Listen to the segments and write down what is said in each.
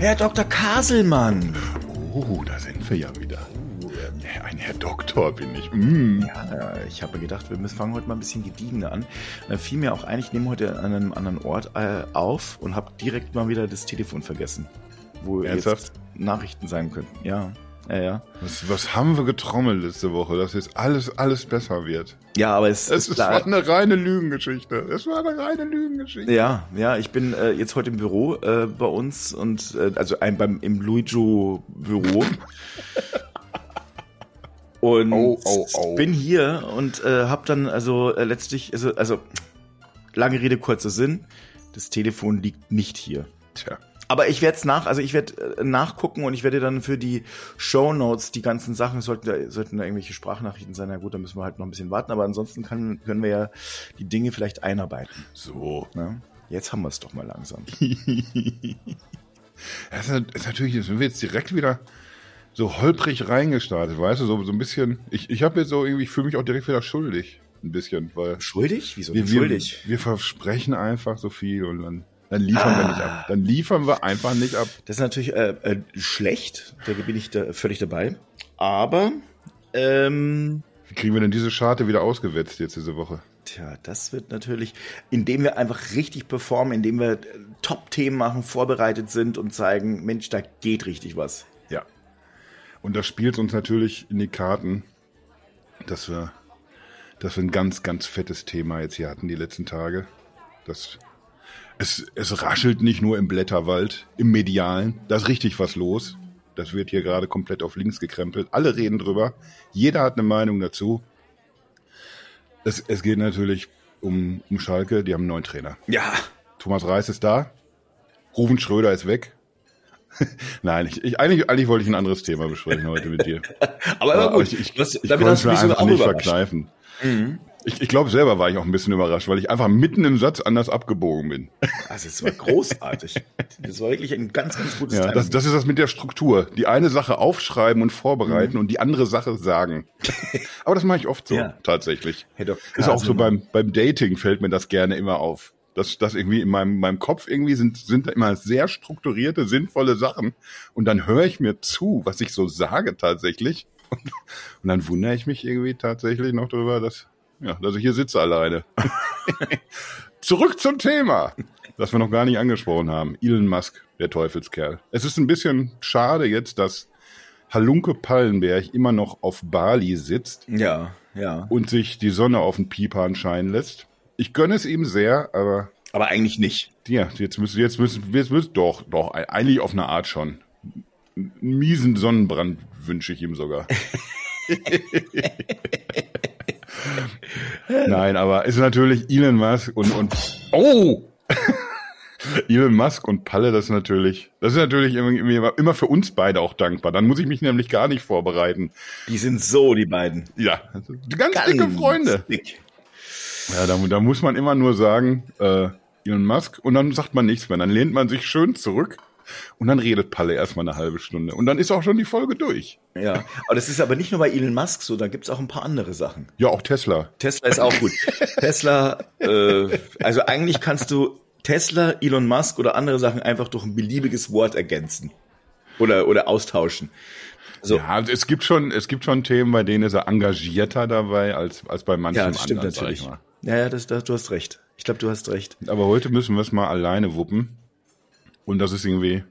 Herr Dr. Kaselmann. Oh, da sind wir ja wieder. Ein Herr Doktor bin ich. Mm. Ja, ich habe gedacht, wir fangen heute mal ein bisschen gediegener an. Da fiel mir auch ein, ich nehme heute an einem anderen Ort äh, auf und habe direkt mal wieder das Telefon vergessen. Wo Ernsthaft? jetzt Nachrichten sein könnten. Ja, ja, ja. Was, was haben wir getrommelt letzte Woche, dass jetzt alles, alles besser wird? Ja, aber es, Es, ist es war eine reine Lügengeschichte. Es war eine reine Lügengeschichte. Ja, ja, ich bin äh, jetzt heute im Büro äh, bei uns und äh, also ein, beim im Luigi Büro. Und Oh, oh, oh. bin hier und äh, habe dann also äh, letztlich also, also lange Rede kurzer Sinn, das Telefon liegt nicht hier. Tja. Aber ich werde es nach, also ich werde äh, nachgucken und ich werde dann für die Show Notes die ganzen Sachen sollten da, sollten da irgendwelche Sprachnachrichten sein. Na gut, dann müssen wir halt noch ein bisschen warten. Aber ansonsten kann, können wir ja die Dinge vielleicht einarbeiten. So. Ne? Jetzt haben wir es doch mal langsam. Das ist, natürlich, jetzt sind wir jetzt direkt wieder so holprig reingestartet, weißt du, so, so ein bisschen. Ich, ich habe jetzt so irgendwie, ich fühle mich auch direkt wieder schuldig. Ein bisschen, weil Schuldig? Wieso wir, nicht wir, schuldig? wir versprechen einfach so viel und dann, dann liefern wir nicht ab. Dann liefern wir einfach nicht ab. Das ist natürlich äh, äh, schlecht, da bin ich da völlig dabei. Aber, ähm, Wie kriegen wir denn diese Scharte wieder ausgewetzt jetzt diese Woche? tja, das wird natürlich, indem wir einfach richtig performen, indem wir äh, Top-Themen machen, vorbereitet sind und zeigen, Mensch, da geht richtig was. Ja. Und das spielt uns natürlich in die Karten, dass wir, dass wir ein ganz, ganz fettes Thema jetzt hier hatten die letzten Tage. Das, es, es raschelt nicht nur im Blätterwald, im Medialen. Da ist richtig was los. Das wird hier gerade komplett auf links gekrempelt. Alle reden drüber. Jeder hat eine Meinung dazu. Es, es geht natürlich um, um Schalke. Die haben einen neuen Trainer. Ja, Thomas Reis ist da. Ruven Schröder ist weg. Nein, ich, ich, eigentlich, eigentlich wollte ich ein anderes Thema besprechen heute mit dir. aber, Aber aber gut, ich, ich, das, ich damit konnte hast es du mir mich sogar einfach auch nicht verkneifen. Mhm. Ich, ich glaube, selber war ich auch ein bisschen überrascht, weil ich einfach mitten im Satz anders abgebogen bin. Also es war großartig. das war wirklich ein ganz, ganz gutes Ja, das, das ist das mit der Struktur. Die eine Sache aufschreiben und vorbereiten Mhm. und die andere Sache sagen. Aber das mache ich oft so, Ja. tatsächlich. Dr. Ist auch so beim, beim Dating fällt mir das gerne immer auf. Das, das irgendwie in meinem, meinem Kopf irgendwie sind, sind da immer sehr strukturierte, sinnvolle Sachen. Und dann höre ich mir zu, was ich so sage tatsächlich. Und, und dann wundere ich mich irgendwie tatsächlich noch drüber, dass, ja, dass ich hier sitze alleine. Zurück zum Thema, das wir noch gar nicht angesprochen haben. Elon Musk, der Teufelskerl. Es ist ein bisschen schade jetzt, dass Halunke Pallenberg immer noch auf Bali sitzt Ja, ja. und sich die Sonne auf den Pipan scheinen lässt. Ich gönne es ihm sehr, aber Aber eigentlich nicht. ja, jetzt müssen, jetzt müssen, jetzt müssen, doch, doch, eigentlich auf eine Art schon. Miesen Sonnenbrand wünsche ich ihm sogar. Nein, aber es ist natürlich Elon Musk und, und, oh! Elon Musk und Palle, das ist natürlich, das ist natürlich immer, immer für uns beide auch dankbar. Dann muss ich mich nämlich gar nicht vorbereiten. Die sind so, die beiden. Ja, ganz dicke Freunde. Dick. Ja, da, da muss man immer nur sagen, äh, Elon Musk, und dann sagt man nichts mehr. Dann lehnt man sich schön zurück und dann redet Palle erstmal eine halbe Stunde. Und dann ist auch schon die Folge durch. Ja, aber das ist aber nicht nur bei Elon Musk so, da gibt's auch ein paar andere Sachen. Ja, auch Tesla. Tesla ist auch gut. Tesla, äh, also eigentlich kannst du Tesla, Elon Musk oder andere Sachen einfach durch ein beliebiges Wort ergänzen. Oder, oder austauschen. So. Ja, es gibt schon, es gibt schon Themen, bei denen ist er engagierter dabei als, als bei manchen Ja, das stimmt anderen. sag natürlich. Ja, ja, das, das, du hast recht. Ich glaube, du hast recht. Aber heute müssen wir es mal alleine wuppen. Und das ist irgendwie.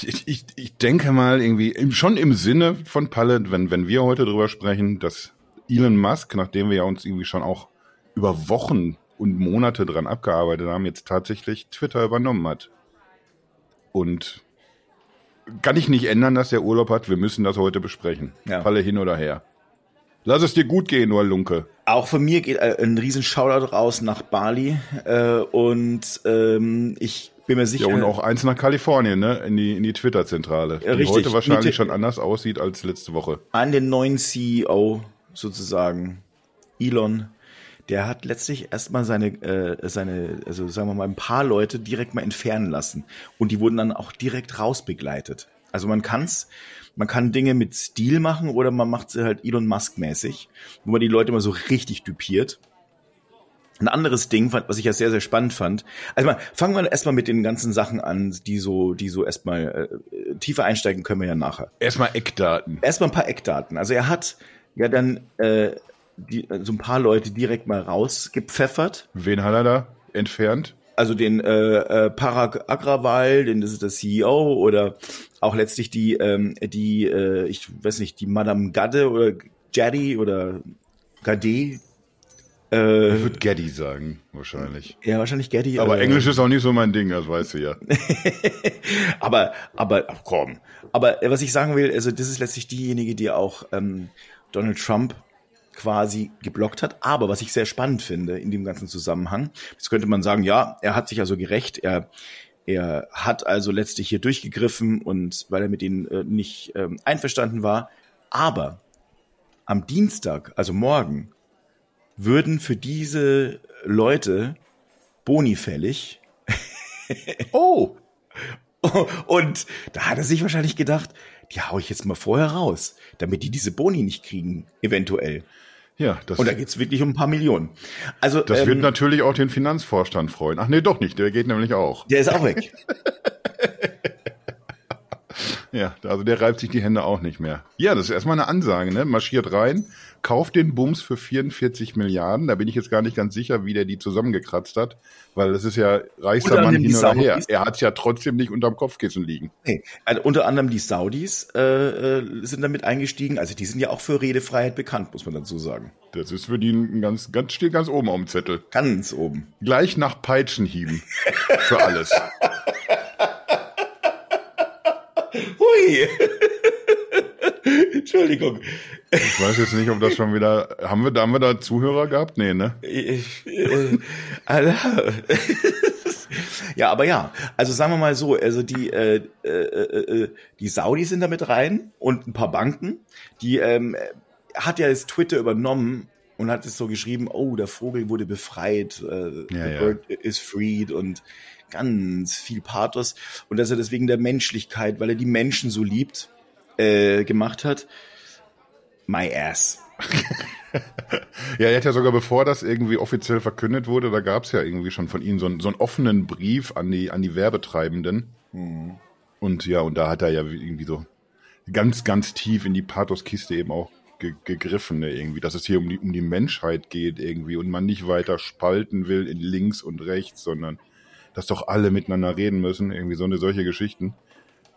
Ich, ich, ich denke mal irgendwie schon im Sinne von Palle, wenn, wenn wir heute drüber sprechen, dass Elon Musk, nachdem wir ja uns irgendwie schon auch über Wochen und Monate dran abgearbeitet haben, jetzt tatsächlich Twitter übernommen hat. Und kann ich nicht ändern, dass der Urlaub hat. Wir müssen das heute besprechen. Ja. Palle hin oder her. Lass es dir gut gehen, nur Lunke. Auch von mir geht äh, ein riesen Shoutout raus nach Bali äh, und ähm, ich bin mir sicher. Ja, und auch eins nach Kalifornien, ne? In die, in die Twitter-Zentrale. Die richtig. heute wahrscheinlich Mit- schon anders aussieht als letzte Woche. an den neuen CEO sozusagen, Elon, der hat letztlich erstmal seine, äh, seine, also sagen wir mal, ein paar Leute direkt mal entfernen lassen. Und die wurden dann auch direkt rausbegleitet. Also man kann's, man kann Dinge mit Stil machen oder man macht sie halt Elon Musk-mäßig, wo man die Leute mal so richtig düpiert. Ein anderes Ding, was ich ja sehr, sehr spannend fand. Also mal, fangen wir erstmal mit den ganzen Sachen an, die so, die so erstmal äh, tiefer einsteigen können wir ja nachher. Erstmal Eckdaten. Erstmal ein paar Eckdaten. Also er hat ja dann äh, die, so ein paar Leute direkt mal rausgepfeffert. Wen hat er da entfernt? Also den äh, äh, Parag Agrawal, den das ist der CEO oder auch letztlich die ähm, die äh, ich weiß nicht die Madame Gadde oder Jaddy oder Gade äh, ich würde Gaddy sagen, wahrscheinlich. Ja, wahrscheinlich Gaddy. Aber äh, Englisch ist auch nicht so mein Ding, das weißt du ja. aber, aber, ach komm. Aber äh, was ich sagen will, also das ist letztlich diejenige, die auch ähm, Donald Trump quasi geblockt hat. Aber was ich sehr spannend finde in dem ganzen Zusammenhang, jetzt könnte man sagen, ja, er hat sich also gerecht, er er hat also letztlich hier durchgegriffen und weil er mit ihnen äh, nicht ähm, einverstanden war. Aber am Dienstag, also morgen, würden für diese Leute Boni fällig. oh! Und da hat er sich wahrscheinlich gedacht, die hau ich jetzt mal vorher raus, damit die diese Boni nicht kriegen, eventuell. Ja, das Und da geht's wirklich um ein paar Millionen. Also Das ähm, wird natürlich auch den Finanzvorstand freuen. Ach nee, doch nicht, der geht nämlich auch. Der ist auch weg. Ja, also der reibt sich die Hände auch nicht mehr. Ja, das ist erstmal eine Ansage, ne? Marschiert rein, kauft den Bums für 44 Milliarden. Da bin ich jetzt gar nicht ganz sicher, wie der die zusammengekratzt hat, weil das ist ja reichster Mann hin oder her. Er hat ja trotzdem nicht unterm Kopfkissen liegen. Nee, also unter anderem die Saudis äh, äh, sind damit eingestiegen. Also die sind ja auch für Redefreiheit bekannt, muss man dazu sagen. Das ist für die ein ganz, ganz steht ganz oben auf dem Zettel. Ganz oben. Gleich nach Peitschenhieben für alles. Hui. Entschuldigung. Ich weiß jetzt nicht, ob das schon wieder. Haben wir, da haben wir da Zuhörer gehabt? Nee, ne? Ich, äh, ja, aber ja. Also sagen wir mal so, also die, äh, äh, äh, die Saudis sind damit rein und ein paar Banken. Die ähm, hat ja jetzt Twitter übernommen und hat es so geschrieben, oh, der Vogel wurde befreit, äh, ja, the ja. bird is freed und ganz viel Pathos und dass er deswegen der Menschlichkeit, weil er die Menschen so liebt, äh, gemacht hat. My ass. ja, er hat ja sogar, bevor das irgendwie offiziell verkündet wurde, da gab es ja irgendwie schon von ihm so, einen, so einen offenen Brief an die, an die Werbetreibenden. Mhm. Und ja, und da hat er ja irgendwie so ganz, ganz tief in die Pathoskiste eben auch ge gegriffen, ne, irgendwie, dass es hier um die, um die Menschheit geht irgendwie und man nicht weiter spalten will in links und rechts, sondern dass doch alle miteinander reden müssen, irgendwie so eine solche Geschichten.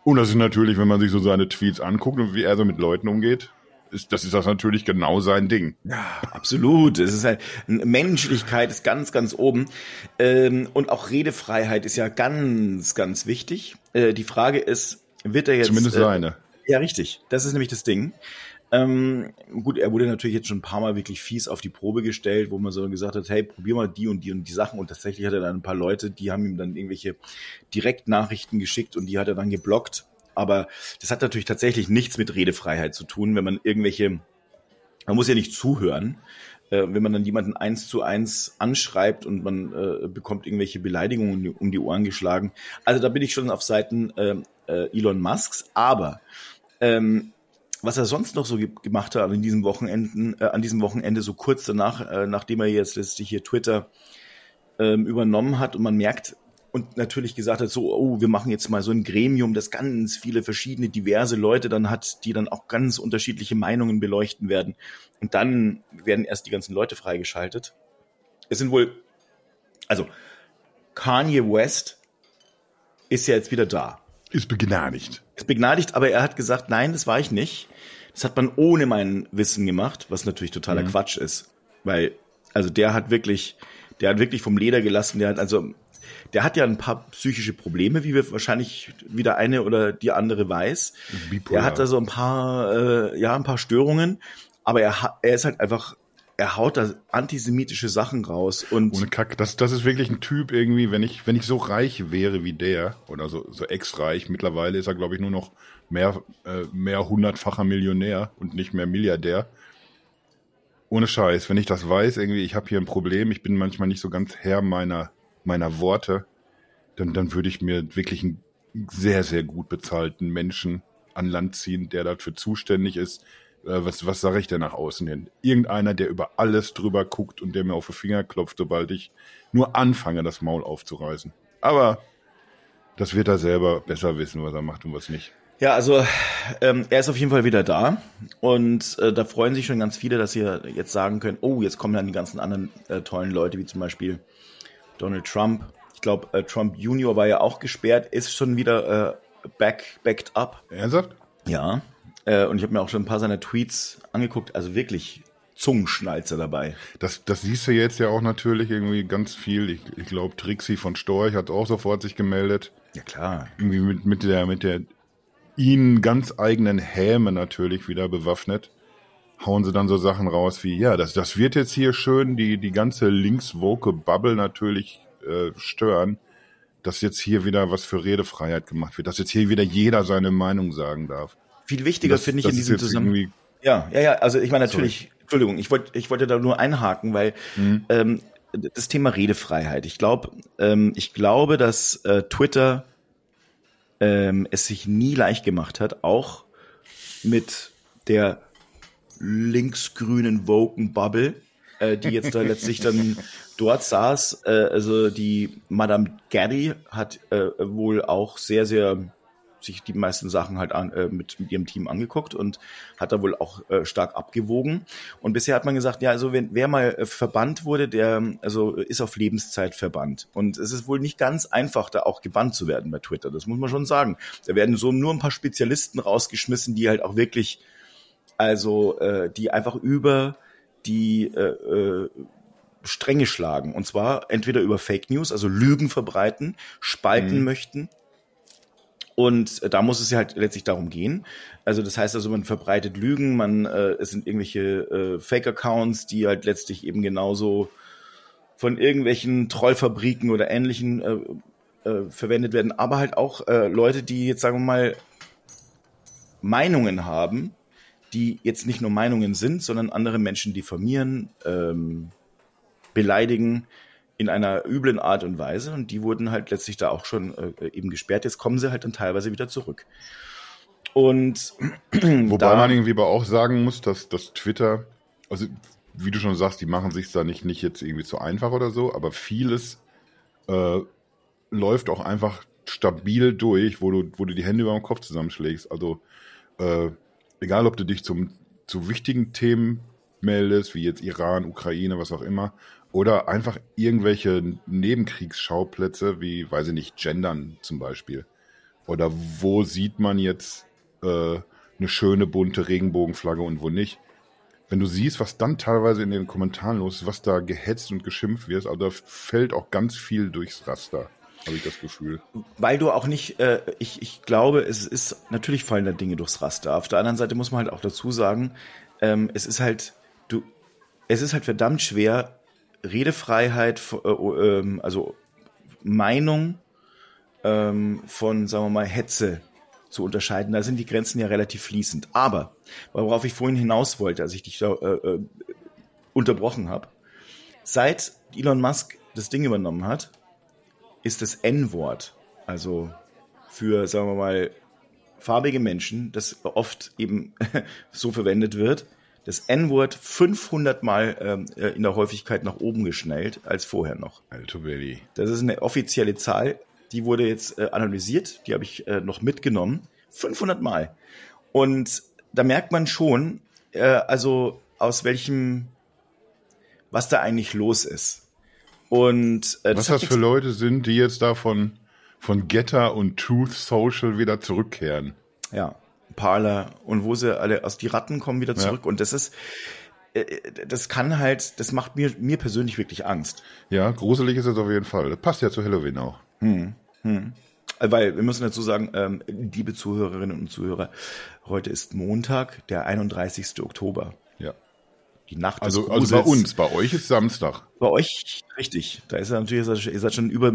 Und das ist natürlich, wenn man sich so seine Tweets anguckt und wie er so mit Leuten umgeht, ist, das ist das natürlich genau sein Ding. Ja, absolut. Es ist halt, Menschlichkeit ist ganz, ganz oben. Ähm, und auch Redefreiheit ist ja ganz, ganz wichtig. Äh, die Frage ist, wird er jetzt. Zumindest äh, seine. Ja, richtig. Das ist nämlich das Ding. Ähm, gut, er wurde natürlich jetzt schon ein paar Mal wirklich fies auf die Probe gestellt, wo man so gesagt hat, hey, probier mal die und die und die Sachen. Und tatsächlich hat er dann ein paar Leute, die haben ihm dann irgendwelche Direktnachrichten geschickt und die hat er dann geblockt. Aber das hat natürlich tatsächlich nichts mit Redefreiheit zu tun, wenn man irgendwelche, man muss ja nicht zuhören, äh, wenn man dann jemanden eins zu eins anschreibt und man äh, bekommt irgendwelche Beleidigungen um die, Ohren geschlagen. Also da bin ich schon auf Seiten äh, äh, Elon Musks. Aber ähm, was er sonst noch so ge gemacht hat an diesem Wochenenden, äh, an diesem Wochenende, so kurz danach, äh, nachdem er jetzt letztlich hier Twitter ähm, übernommen hat und man merkt und natürlich gesagt hat, so, oh, wir machen jetzt mal so ein Gremium, das ganz viele verschiedene, diverse Leute dann hat, die dann auch ganz unterschiedliche Meinungen beleuchten werden. Und dann werden erst die ganzen Leute freigeschaltet. Es sind wohl, also Kanye West ist ja jetzt wieder da. Ist begnadigt. Ist begnadigt, aber er hat gesagt, nein, das war ich nicht. Das hat man ohne mein Wissen gemacht, was natürlich totaler Mhm. Quatsch ist. Weil, also der hat wirklich, der hat wirklich vom Leder gelassen, der hat also, der hat ja ein paar psychische Probleme, wie wir wahrscheinlich wieder eine oder die andere weiß. Bipolar. Er hat also ein paar, äh, ja, ein paar Störungen, aber er, er ist halt einfach, er haut da antisemitische Sachen raus und Ohne Kack. Das, das ist wirklich ein Typ irgendwie, wenn ich, wenn ich so reich wäre wie der, oder so, so ex-reich, mittlerweile ist er, glaube ich, nur noch mehr, äh, mehr hundertfacher Millionär und nicht mehr Milliardär. Ohne Scheiß, wenn ich das weiß, irgendwie, ich habe hier ein Problem, ich bin manchmal nicht so ganz Herr meiner, meiner Worte, dann, dann würde ich mir wirklich einen sehr, sehr gut bezahlten Menschen an Land ziehen, der dafür zuständig ist, äh, was, was sage ich denn nach außen hin? Irgendeiner, der über alles drüber guckt und der mir auf die Finger klopft, sobald ich nur anfange, das Maul aufzureißen. Aber das wird er selber besser wissen, was er macht und was nicht. Ja, also ähm, er ist auf jeden Fall wieder da und äh, da freuen sich schon ganz viele, dass sie jetzt sagen können, oh, jetzt kommen dann die ganzen anderen äh, tollen Leute, wie zum Beispiel Donald Trump. Ich glaube, äh, Trump Junior war ja auch gesperrt, ist schon wieder äh, back, backed up. Ernsthaft? Ja, äh, und ich habe mir auch schon ein paar seiner Tweets angeguckt, also wirklich Zungenschnalzer dabei. Das, das siehst du jetzt ja auch natürlich irgendwie ganz viel. Ich, ich glaube, Trixie von Storch hat auch sofort sich gemeldet. Ja, klar. Irgendwie mit, mit der, mit der ihnen ganz eigenen Häme natürlich wieder bewaffnet, hauen sie dann so Sachen raus wie, ja, das, das wird jetzt hier schön die, die ganze linkswoke Bubble natürlich äh, stören, dass jetzt hier wieder was für Redefreiheit gemacht wird, dass jetzt hier wieder jeder seine Meinung sagen darf. Viel wichtiger finde ich in diesem Zusammenhang. Ja, ja, ja, also ich meine natürlich, Sorry. Entschuldigung, ich wollte ich wollte da nur einhaken, weil mhm. ähm, das Thema Redefreiheit. Ich glaube, ähm, ich glaube, dass äh, Twitter ähm, es sich nie leicht gemacht hat, auch mit der linksgrünen Woken Bubble, äh, die jetzt da letztlich dann dort saß. Äh, also die Madame Gaddy hat äh, wohl auch sehr, sehr sich die meisten Sachen halt an, äh, mit, mit ihrem Team angeguckt und hat da wohl auch äh, stark abgewogen. Und bisher hat man gesagt, ja, also wenn wer mal äh, verbannt wurde, der also ist auf Lebenszeit verbannt. Und es ist wohl nicht ganz einfach, da auch gebannt zu werden bei Twitter. Das muss man schon sagen. Da werden so nur ein paar Spezialisten rausgeschmissen, die halt auch wirklich, also äh, die einfach über die äh, äh, Stränge schlagen. Und zwar entweder über Fake News, also Lügen verbreiten, spalten mhm. möchten und äh, da muss es ja halt letztlich darum gehen. Also das heißt also, man verbreitet Lügen, man äh, es sind irgendwelche äh, Fake-Accounts, die halt letztlich eben genauso von irgendwelchen Trollfabriken oder ähnlichen äh, äh, verwendet werden, aber halt auch äh, Leute, die jetzt sagen wir mal Meinungen haben, die jetzt nicht nur Meinungen sind, sondern andere Menschen diffamieren, ähm, beleidigen, in einer üblen Art und Weise und die wurden halt letztlich da auch schon äh, eben gesperrt. Jetzt kommen sie halt dann teilweise wieder zurück. Und wobei da, man irgendwie aber auch sagen muss, dass, dass Twitter, also wie du schon sagst, die machen sich da nicht, nicht jetzt irgendwie zu einfach oder so, aber vieles äh, läuft auch einfach stabil durch, wo du, wo du die Hände über den Kopf zusammenschlägst. Also äh, egal, ob du dich zum, zu wichtigen Themen meldest, wie jetzt Iran, Ukraine, was auch immer, oder einfach irgendwelche Nebenkriegsschauplätze, wie, weiß ich nicht, Gendern zum Beispiel. Oder wo sieht man jetzt äh, eine schöne bunte Regenbogenflagge und wo nicht. Wenn du siehst, was dann teilweise in den Kommentaren los ist, was da gehetzt und geschimpft wird, also da fällt auch ganz viel durchs Raster, habe ich das Gefühl. Weil du auch nicht, äh, ich, ich glaube, es ist, natürlich fallen da Dinge durchs Raster. Auf der anderen Seite muss man halt auch dazu sagen, ähm, es ist halt, du, es ist halt verdammt schwer, Redefreiheit, äh, ähm, also Meinung ähm, von, sagen wir mal, Hetze zu unterscheiden. Da sind die Grenzen ja relativ fließend. Aber, worauf ich vorhin hinaus wollte, als ich dich da äh, äh, unterbrochen habe, seit Elon Musk das Ding übernommen hat, ist das N-Wort, also für, sagen wir mal, farbige Menschen, das oft eben so verwendet wird, das N-Wort 500 Mal ähm, äh, in der Häufigkeit nach oben geschnellt als vorher noch. Alter Baby. Das ist eine offizielle Zahl, die wurde jetzt äh, analysiert, die habe ich äh, noch mitgenommen. 500 Mal. Und da merkt man schon, äh, also aus welchem, was da eigentlich los ist. Und äh, was das für Leute sind, die jetzt da von, von Getter und Truth Social wieder zurückkehren. Ja, Parler und wo sie alle aus die Ratten kommen wieder zurück. Ja. Und das ist, äh, das kann halt, das macht mir, mir persönlich wirklich Angst. Ja, gruselig ist es auf jeden Fall. Das passt ja zu Halloween auch. Hm, hm. Weil wir müssen dazu sagen, ähm, liebe Zuhörerinnen und Zuhörer, heute ist Montag, der 31. Oktober. Ja. Die Nacht also, des Also bei uns, bei euch ist Samstag. Bei euch, richtig. Da ist er natürlich, ihr seid schon über,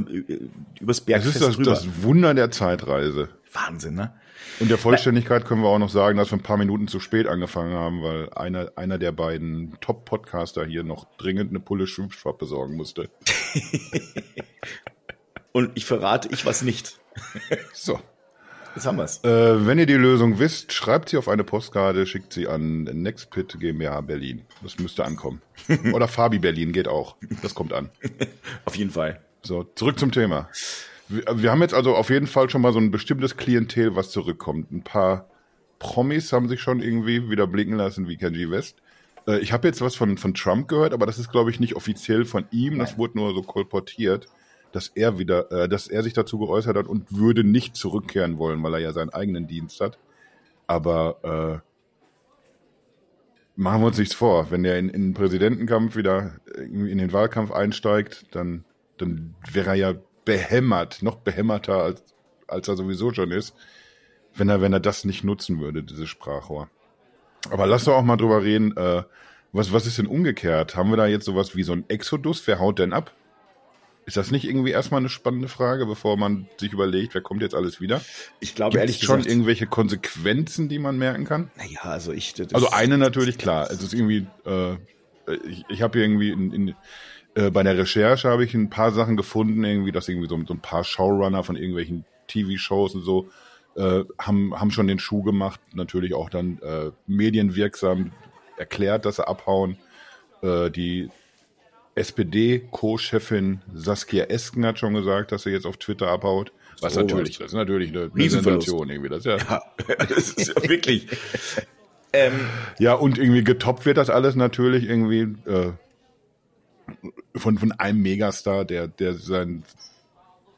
übers Bergfest Das ist das, drüber. das Wunder der Zeitreise. Wahnsinn, ne? Und der Vollständigkeit können wir auch noch sagen, dass wir ein paar Minuten zu spät angefangen haben, weil einer, einer der beiden Top-Podcaster hier noch dringend eine Pulle Schwimmschwab besorgen musste. Und ich verrate, ich was nicht. so. Jetzt haben wir's. Äh, wenn ihr die Lösung wisst, schreibt sie auf eine Postkarte, schickt sie an Nextpit GmbH Berlin. Das müsste ankommen. Oder Fabi Berlin geht auch. Das kommt an. auf jeden Fall. So, zurück zum Thema. Wir, wir haben jetzt also auf jeden Fall schon mal so ein bestimmtes Klientel, was zurückkommt. Ein paar Promis haben sich schon irgendwie wieder blicken lassen, wie Kenji West. Äh, ich habe jetzt was von, von Trump gehört, aber das ist, glaube ich, nicht offiziell von ihm. Das wurde nur so kolportiert, dass er wieder, äh, dass er sich dazu geäußert hat und würde nicht zurückkehren wollen, weil er ja seinen eigenen Dienst hat. Aber äh, machen wir uns nichts vor. Wenn er in, in den Präsidentenkampf wieder in den Wahlkampf einsteigt, dann, dann wäre er ja behämmert, noch behämmerter als, als er sowieso schon ist, wenn er, wenn er das nicht nutzen würde, dieses Sprachrohr. Aber lass doch auch mal drüber reden, äh, was, was ist denn umgekehrt? Haben wir da jetzt sowas wie so ein Exodus? Wer haut denn ab? Ist das nicht irgendwie erstmal eine spannende Frage, bevor man sich überlegt, wer kommt jetzt alles wieder? Ich glaube Gibt's ehrlich schon gesagt, irgendwelche Konsequenzen, die man merken kann? naja, also ich, Also eine natürlich klar. Es ist irgendwie, äh, ich, ich habe hier irgendwie in, in, äh, bei der Recherche habe ich ein paar Sachen gefunden, irgendwie, dass irgendwie so, so ein paar Showrunner von irgendwelchen TV-Shows und so äh, haben, haben schon den Schuh gemacht, natürlich auch dann äh, medienwirksam erklärt, dass sie abhauen. Äh, die SPD-Co-Chefin Saskia Esken hat schon gesagt, dass sie jetzt auf Twitter abhaut. Was So natürlich, was. das ist natürlich eine. Sensation irgendwie. Das ist ja, Ja, das ist ja wirklich. ähm, Ja, und irgendwie getoppt wird das alles natürlich irgendwie äh, von, von einem Megastar, der, der sein,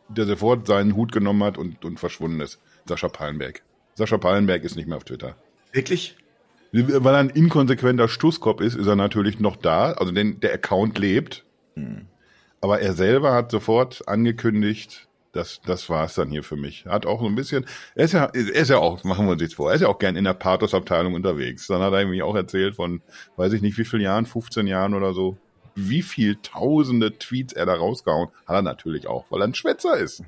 der sofort seinen Hut genommen hat und, und verschwunden ist. Sascha Pallenberg. Sascha Pallenberg ist nicht mehr auf Twitter. wirklich? Weil er ein inkonsequenter Stusskopf ist, ist er natürlich noch da. Also denn der Account lebt. Aber er selber hat sofort angekündigt, das, das war's dann hier für mich. Hat auch so ein bisschen, er ist ja, er ist ja auch, machen wir uns jetzt vor, er ist ja auch gern in der Pathos-Abteilung unterwegs. Dann hat er irgendwie auch erzählt von, weiß ich nicht wie vielen Jahren, 15 Jahren oder so, wie viel tausende Tweets er da rausgehauen. Hat er natürlich auch, weil er ein Schwätzer ist.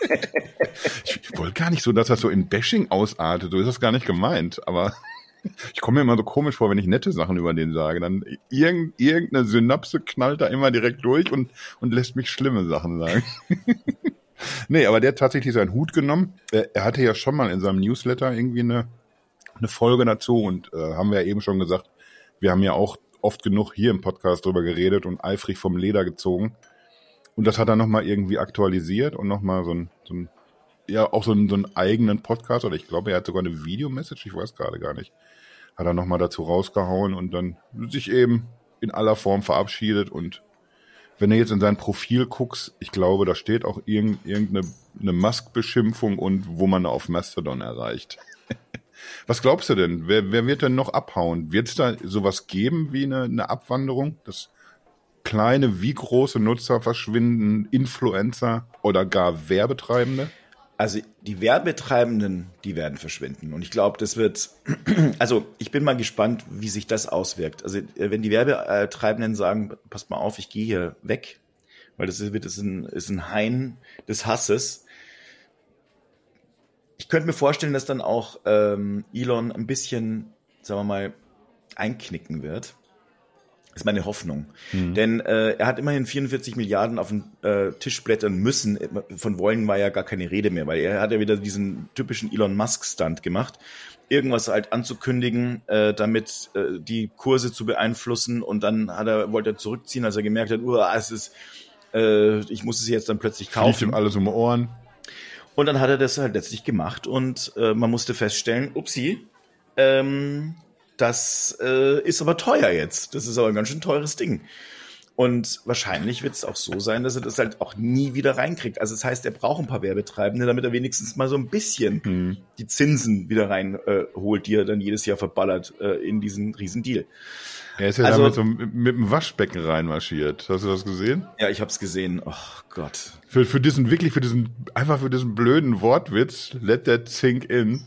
ich wollte gar nicht so, dass das so in Bashing ausartet, so ist das gar nicht gemeint, aber ich komme mir immer so komisch vor, wenn ich nette Sachen über den sage. Dann irgend, irgendeine Synapse knallt da immer direkt durch und, und lässt mich schlimme Sachen sagen. nee, aber der hat tatsächlich seinen Hut genommen. Er, er hatte ja schon mal in seinem Newsletter irgendwie eine, eine Folge dazu und äh, haben wir ja eben schon gesagt, wir haben ja auch oft genug hier im Podcast drüber geredet und eifrig vom Leder gezogen. Und das hat er nochmal irgendwie aktualisiert und nochmal so ein, so ein, ja, auch so einen, so eigenen Podcast oder ich glaube, er hat sogar eine Videomessage, ich weiß gerade gar nicht hat er nochmal dazu rausgehauen und dann sich eben in aller Form verabschiedet. Und wenn du jetzt in sein Profil guckst, ich glaube, da steht auch irgend, irgendeine eine Musk-Beschimpfung und wo man auf Mastodon erreicht. Was glaubst du denn? Wer, wer wird denn noch abhauen? Wird es da sowas geben wie eine, eine Abwanderung? Dass kleine wie große Nutzer verschwinden, Influencer oder gar Werbetreibende? Also die Werbetreibenden, die werden verschwinden. Und ich glaube, das wird, also ich bin mal gespannt, wie sich das auswirkt. Also äh, wenn die Werbetreibenden sagen, passt mal auf, ich gehe hier weg, weil das wird ist ein, ist ein Hain des Hasses. Ich könnte mir vorstellen, dass dann auch ähm, Elon ein bisschen, sagen wir mal, einknicken wird. Das ist meine Hoffnung. Denn äh, er hat immerhin 44 Milliarden auf den äh, Tisch blättern müssen. Von wollen war ja gar keine Rede mehr, weil er hat ja wieder diesen typischen Elon Musk-Stunt gemacht. Irgendwas halt anzukündigen, äh, damit äh, die Kurse zu beeinflussen und dann hat er, wollte er zurückziehen, als er gemerkt hat, uh, es ist, äh, ich muss es jetzt dann plötzlich Fliegt kaufen. ihm alles um die Ohren. Und dann hat er das halt letztlich gemacht und äh, man musste feststellen, upsi, ähm, das äh, ist aber teuer jetzt. Das ist aber ein ganz schön teures Ding. Und wahrscheinlich wird es auch so sein, dass er das halt auch nie wieder reinkriegt. Also das heißt, er braucht ein paar Werbetreibende, damit er wenigstens mal so ein bisschen Hm. die Zinsen wieder reinholt, äh, holt, die er dann jedes Jahr verballert äh, in diesen riesen Deal. Er ist ja Also- damit so mit, dem Waschbecken reinmarschiert. Hast du das gesehen? Ja, ich hab's gesehen. Oh Gott. Für, für diesen, wirklich für diesen, einfach für diesen blöden Wortwitz, let that sink in.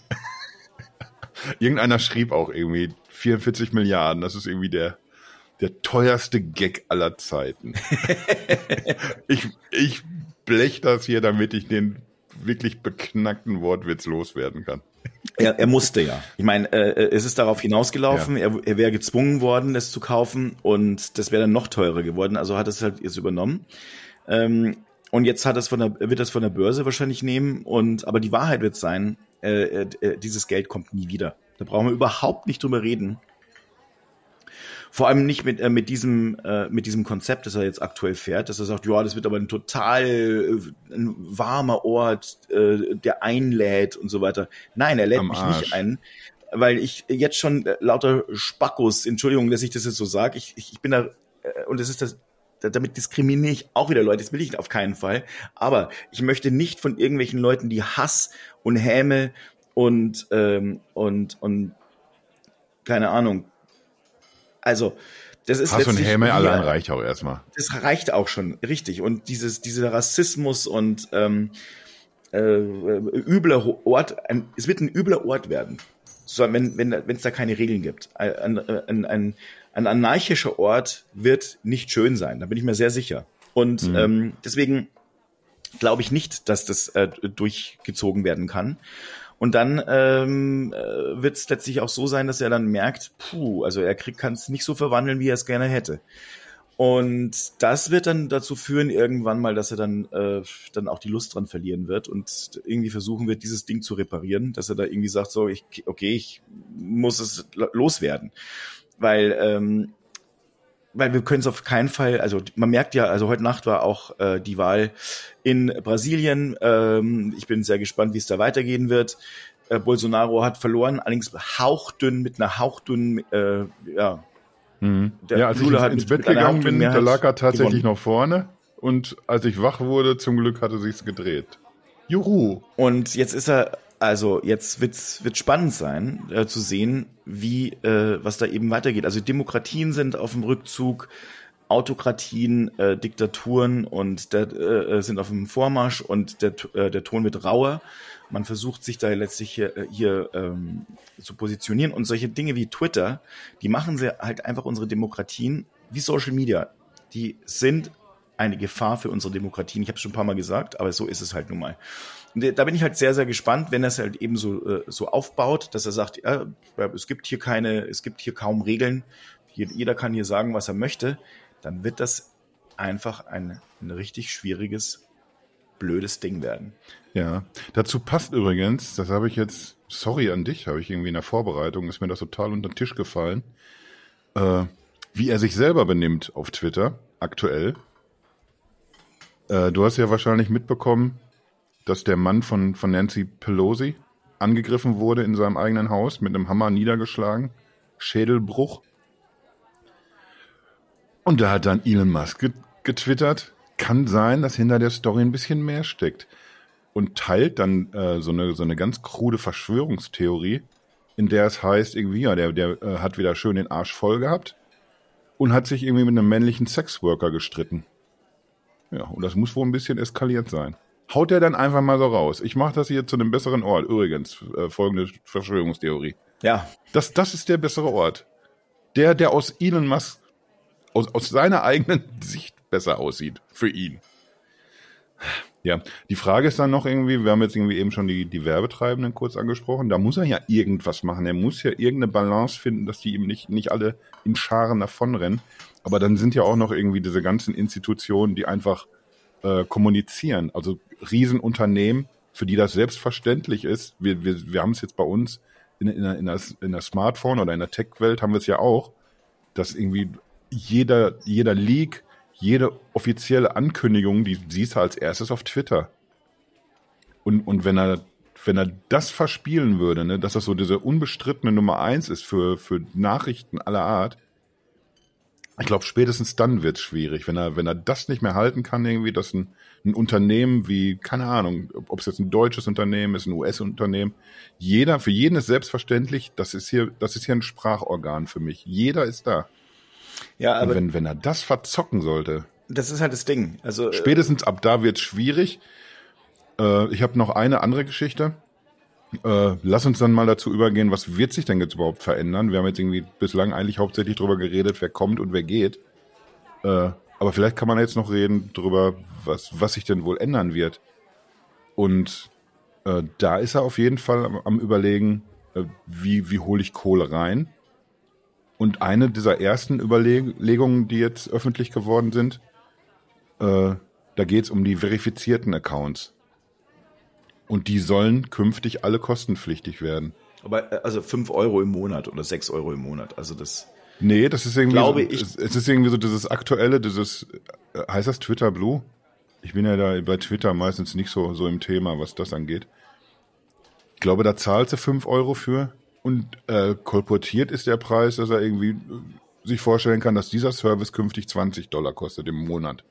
Irgendeiner schrieb auch irgendwie 44 Milliarden, das ist irgendwie der, der teuerste Gag aller Zeiten. ich, ich blech das hier, damit ich den wirklich beknackten Wortwitz loswerden kann. Er, er musste ja. Ich meine, äh, es ist darauf hinausgelaufen, er, er wäre gezwungen worden, das zu kaufen und das wäre dann noch teurer geworden, also hat es halt jetzt übernommen. Ähm, und jetzt hat es von der, wird das von der Börse wahrscheinlich nehmen und aber die Wahrheit wird sein, äh, äh, dieses Geld kommt nie wieder. Da brauchen wir überhaupt nicht drüber reden. Vor allem nicht mit, äh, mit, diesem, äh, mit diesem Konzept, das er jetzt aktuell fährt, dass er sagt, ja, das wird aber ein total äh, ein warmer Ort, äh, der einlädt und so weiter. Nein, er lädt Am mich Arsch. nicht ein, weil ich jetzt schon äh, lauter Spackos, Entschuldigung, dass ich das jetzt so sage, ich, ich, ich bin da, äh, und das ist das, damit diskriminiere ich auch wieder Leute, das will ich auf keinen Fall. Aber ich möchte nicht von irgendwelchen Leuten, die Hass und Häme und, ähm, und, und keine Ahnung, also, das ist Hass und Häme allein reicht auch erstmal. Das reicht auch schon, richtig. Und dieses, dieser Rassismus und ähm, äh, übler Ort, ein, es wird ein übler Ort werden, so, wenn wenn wenn es da keine Regeln gibt. Ein, ein, ein, ein anarchischer Ort wird nicht schön sein, da bin ich mir sehr sicher. Und mhm. ähm, deswegen glaube ich nicht, dass das äh, durchgezogen werden kann. Und dann ähm, äh, wird es letztlich auch so sein, dass er dann merkt, puh, also er kann es nicht so verwandeln, wie er es gerne hätte. Und das wird dann dazu führen, irgendwann mal, dass er dann, äh, dann auch die Lust dran verlieren wird und irgendwie versuchen wird, dieses Ding zu reparieren, dass er da irgendwie sagt, so, ich, okay, ich muss es loswerden. Weil ähm, weil wir können es auf keinen Fall, also man merkt ja, also heute Nacht war auch äh, die Wahl in Brasilien. Ähm, ich bin sehr gespannt, wie es da weitergehen wird. Äh, Bolsonaro hat verloren, allerdings hauchdünn mit einer hauchdünnen, äh, ja. Mhm. Der ja, als Lula ich ins, ins Bett gegangen bin, da lag er tatsächlich gewonnen. noch vorne. Und als ich wach wurde, zum Glück hatte sich's gedreht. Juhu. Und jetzt ist er also jetzt wird's wird spannend sein äh, zu sehen, wie äh, was da eben weitergeht. Also Demokratien sind auf dem Rückzug, Autokratien, äh, Diktaturen und der, äh, sind auf dem Vormarsch und der, äh, der Ton wird rauer. Man versucht sich da letztlich hier, äh, hier ähm, zu positionieren und solche Dinge wie Twitter, die machen sie halt einfach unsere Demokratien wie Social Media. Die sind eine Gefahr für unsere Demokratien. Ich habe es schon ein paar Mal gesagt, aber so ist es halt nun mal. Und da bin ich halt sehr, sehr gespannt, wenn er es halt eben so, äh, so aufbaut, dass er sagt, ja, es gibt hier keine, es gibt hier kaum Regeln, jeder kann hier sagen, was er möchte, dann wird das einfach ein, ein richtig schwieriges, blödes Ding werden. Ja, dazu passt übrigens, das habe ich jetzt, sorry an dich, habe ich irgendwie in der Vorbereitung, ist mir das total unter den Tisch gefallen, äh, wie er sich selber benimmt auf Twitter aktuell. Äh, du hast ja wahrscheinlich mitbekommen, dass der Mann von, von Nancy Pelosi angegriffen wurde in seinem eigenen Haus, mit einem Hammer niedergeschlagen, Schädelbruch. Und da hat dann Elon Musk getwittert, kann sein, dass hinter der Story ein bisschen mehr steckt. Und teilt dann äh, so, eine, so eine ganz krude Verschwörungstheorie, in der es heißt, irgendwie, ja, der, der äh, hat wieder schön den Arsch voll gehabt und hat sich irgendwie mit einem männlichen Sexworker gestritten. Ja, und das muss wohl ein bisschen eskaliert sein haut er dann einfach mal so raus. Ich mache das hier zu einem besseren Ort. Übrigens, äh, folgende Verschwörungstheorie. Ja. Das, das ist der bessere Ort. Der, der aus Elon Musk, aus, aus seiner eigenen Sicht besser aussieht. Für ihn. Ja, die Frage ist dann noch irgendwie, wir haben jetzt irgendwie eben schon die, die Werbetreibenden kurz angesprochen, da muss er ja irgendwas machen. Er muss ja irgendeine Balance finden, dass die ihm nicht, nicht alle in Scharen davonrennen. Aber dann sind ja auch noch irgendwie diese ganzen Institutionen, die einfach äh, kommunizieren. Also Riesenunternehmen, für die das selbstverständlich ist. Wir, wir, wir haben es jetzt bei uns in, in, in, der, in der Smartphone oder in der Tech-Welt haben wir es ja auch, dass irgendwie jeder, jeder Leak, jede offizielle Ankündigung, die siehst du als erstes auf Twitter. Und, und wenn er, wenn er das verspielen würde, ne, dass das so diese unbestrittene Nummer eins ist für, für Nachrichten aller Art, ich glaube, spätestens dann wird es schwierig, wenn er, wenn er das nicht mehr halten kann, irgendwie, dass ein, ein Unternehmen wie, keine Ahnung, ob es jetzt ein deutsches Unternehmen ist, ein US-Unternehmen, jeder, für jeden ist selbstverständlich, das ist hier, das ist hier ein Sprachorgan für mich. Jeder ist da. Ja, aber. Und wenn, wenn er das verzocken sollte. Das ist halt das Ding. Also. Äh, spätestens ab da wird es schwierig. Äh, ich habe noch eine andere Geschichte. Äh, lass uns dann mal dazu übergehen, was wird sich denn jetzt überhaupt verändern? Wir haben jetzt irgendwie bislang eigentlich hauptsächlich darüber geredet, wer kommt und wer geht. Äh, aber vielleicht kann man jetzt noch reden darüber, was, was sich denn wohl ändern wird. Und äh, da ist er auf jeden Fall am, am Überlegen, äh, wie, wie hole ich Kohle rein. Und eine dieser ersten Überlegungen, die jetzt öffentlich geworden sind, äh, Da geht's um die verifizierten Accounts. Und die sollen künftig alle kostenpflichtig werden. Aber äh, also 5 Euro im Monat oder 6 Euro im Monat. Also das. Nee, das ist irgendwie Glaube so, ich- es, ist irgendwie so dieses aktuelle, dieses, äh, heißt das Twitter Blue? Ich bin ja da bei Twitter meistens nicht so, so im Thema, was das angeht. Ich glaube, da zahlst du 5 Euro für und äh, kolportiert ist der Preis, dass er irgendwie äh, sich vorstellen kann, dass dieser Service künftig 20 Dollar kostet im Monat.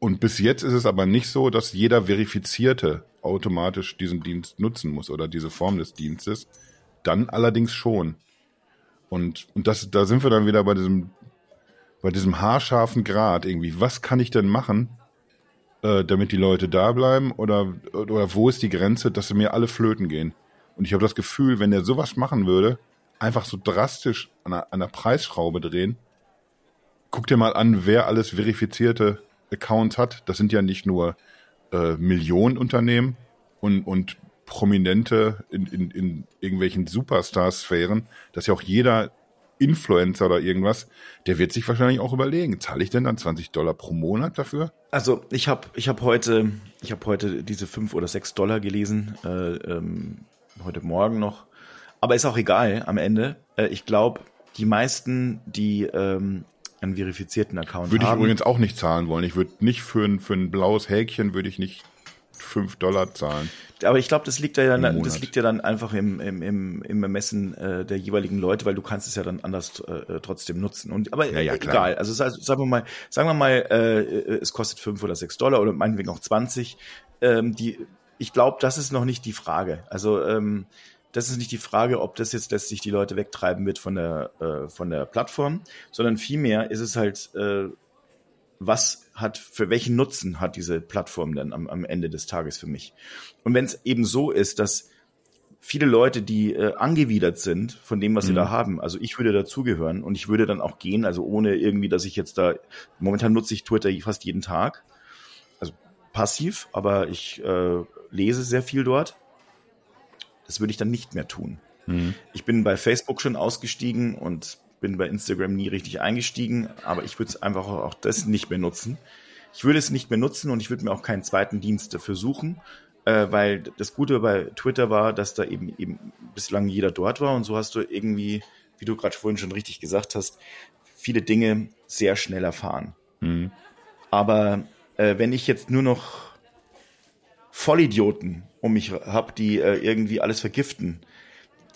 Und bis jetzt ist es aber nicht so, dass jeder Verifizierte automatisch diesen Dienst nutzen muss oder diese Form des Dienstes. Dann allerdings schon. Und, und das, da sind wir dann wieder bei diesem, bei diesem haarscharfen Grad irgendwie. Was kann ich denn machen, äh, damit die Leute da bleiben? Oder, oder wo ist die Grenze, dass sie mir alle flöten gehen? Und ich habe das Gefühl, wenn der sowas machen würde, einfach so drastisch an der, an der Preisschraube drehen, guck dir mal an, wer alles verifizierte Accounts hat. Das sind ja nicht nur äh, Millionen Unternehmen und, und Prominente in, in, in irgendwelchen Superstar-Sphären, dass ja auch jeder Influencer oder irgendwas, der wird sich wahrscheinlich auch überlegen, zahle ich denn dann 20 Dollar pro Monat dafür? Also ich habe ich hab heute, habe heute diese 5 oder 6 Dollar gelesen, äh, ähm, heute Morgen noch. Aber ist auch egal am Ende. Äh, ich glaube, die meisten, die ähm, einen verifizierten Account Würde ich haben, übrigens auch nicht zahlen wollen. Ich würde nicht für ein, für ein blaues Häkchen würde ich nicht 5 Dollar zahlen. Aber ich glaube, das liegt ja dann, das liegt ja dann einfach im, im, im, im Ermessen äh, der jeweiligen Leute, weil du kannst es ja dann anders äh, trotzdem nutzen. Und aber Ja, ja, äh, egal. Also, sa- sagen wir mal, sagen wir mal, äh, äh, es kostet fünf oder sechs Dollar oder meinetwegen auch 20. Ähm, die, ich glaube, das ist noch nicht die Frage. Also ähm, das ist nicht die Frage, ob das jetzt letztlich die Leute wegtreiben wird von der äh, von der Plattform, sondern vielmehr ist es halt äh, was hat, für welchen Nutzen hat diese Plattform denn am, am Ende des Tages für mich? Und wenn es eben so ist, dass viele Leute, die äh, angewidert sind von dem, was sie da haben, also ich würde dazugehören und ich würde dann auch gehen, also ohne irgendwie, dass ich jetzt da, momentan nutze ich Twitter fast jeden Tag, also passiv, aber ich äh, lese sehr viel dort. Das würde ich dann nicht mehr tun. Ich bin bei Facebook schon ausgestiegen und bin bei Instagram nie richtig eingestiegen, aber ich würde es einfach auch auch das nicht mehr nutzen. Ich würde es nicht mehr nutzen und ich würde mir auch keinen zweiten Dienst dafür suchen, äh, weil das Gute bei Twitter war, dass da eben eben bislang jeder dort war und so hast du irgendwie, wie du gerade vorhin schon richtig gesagt hast, viele Dinge sehr schnell erfahren. Mhm. Aber äh, wenn ich jetzt nur noch Vollidioten um mich habe, die äh, irgendwie alles vergiften,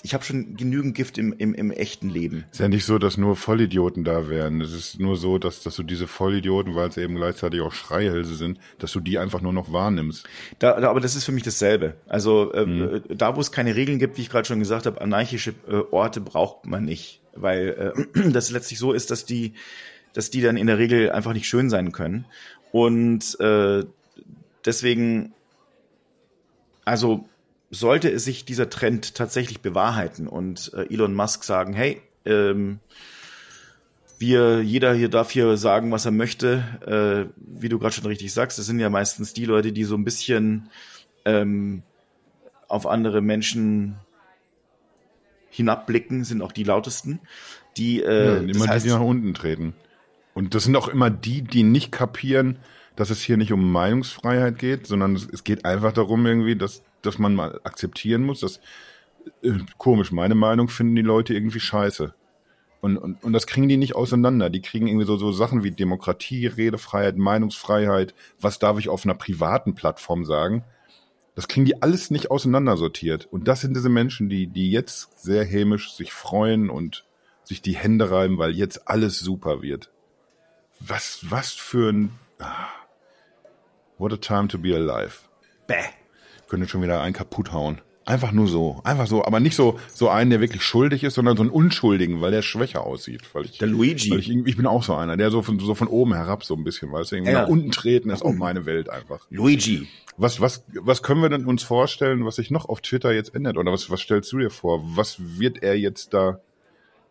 ich habe schon genügend Gift im, im, im echten Leben. Ist ja nicht so, dass nur Vollidioten da wären. Es ist nur so, dass, dass du diese Vollidioten, weil sie eben gleichzeitig auch Schreihälse sind, dass du die einfach nur noch wahrnimmst. Da, da, aber das ist für mich dasselbe. Also äh, da, wo es keine Regeln gibt, wie ich gerade schon gesagt habe, anarchische äh, Orte braucht man nicht, weil äh, das letztlich so ist, dass die, dass die dann in der Regel einfach nicht schön sein können. Und äh, deswegen, also sollte es sich dieser Trend tatsächlich bewahrheiten und äh, Elon Musk sagen, hey, ähm, wir, jeder hier darf hier sagen, was er möchte. Äh, wie du gerade schon richtig sagst, das sind ja meistens die Leute, die so ein bisschen ähm, auf andere Menschen hinabblicken, sind auch die lautesten. Die, äh, Ja, das immer heißt, die, die nach unten treten. Und das sind auch immer die, die nicht kapieren, dass es hier nicht um Meinungsfreiheit geht, sondern es, geht einfach darum irgendwie, dass, dass man mal akzeptieren muss, dass, äh, komisch, meine Meinung finden die Leute irgendwie scheiße. Und, und, und das kriegen die nicht auseinander. Die kriegen irgendwie so, so Sachen wie Demokratie, Redefreiheit, Meinungsfreiheit. Was darf ich auf einer privaten Plattform sagen? Das kriegen die alles nicht auseinandersortiert. Und das sind diese Menschen, die, die jetzt sehr hämisch sich freuen und sich die Hände reiben, weil jetzt alles super wird. Was, was für ein, ah, what a time to be alive. bäh. Könnte schon wieder einen kaputt hauen. Einfach nur so, einfach so, aber nicht so, so einen, der wirklich schuldig ist, sondern so einen Unschuldigen, weil der schwächer aussieht. Weil ich, Der Luigi. Weil ich, ich bin auch so einer, der so von, so von oben herab so ein bisschen, weißt du, irgendwie Ja. nach unten treten ist auch meine Welt einfach. Luigi. Was, was, was können wir denn uns vorstellen, was sich noch auf Twitter jetzt ändert? Oder was, was stellst du dir vor? Was wird er jetzt da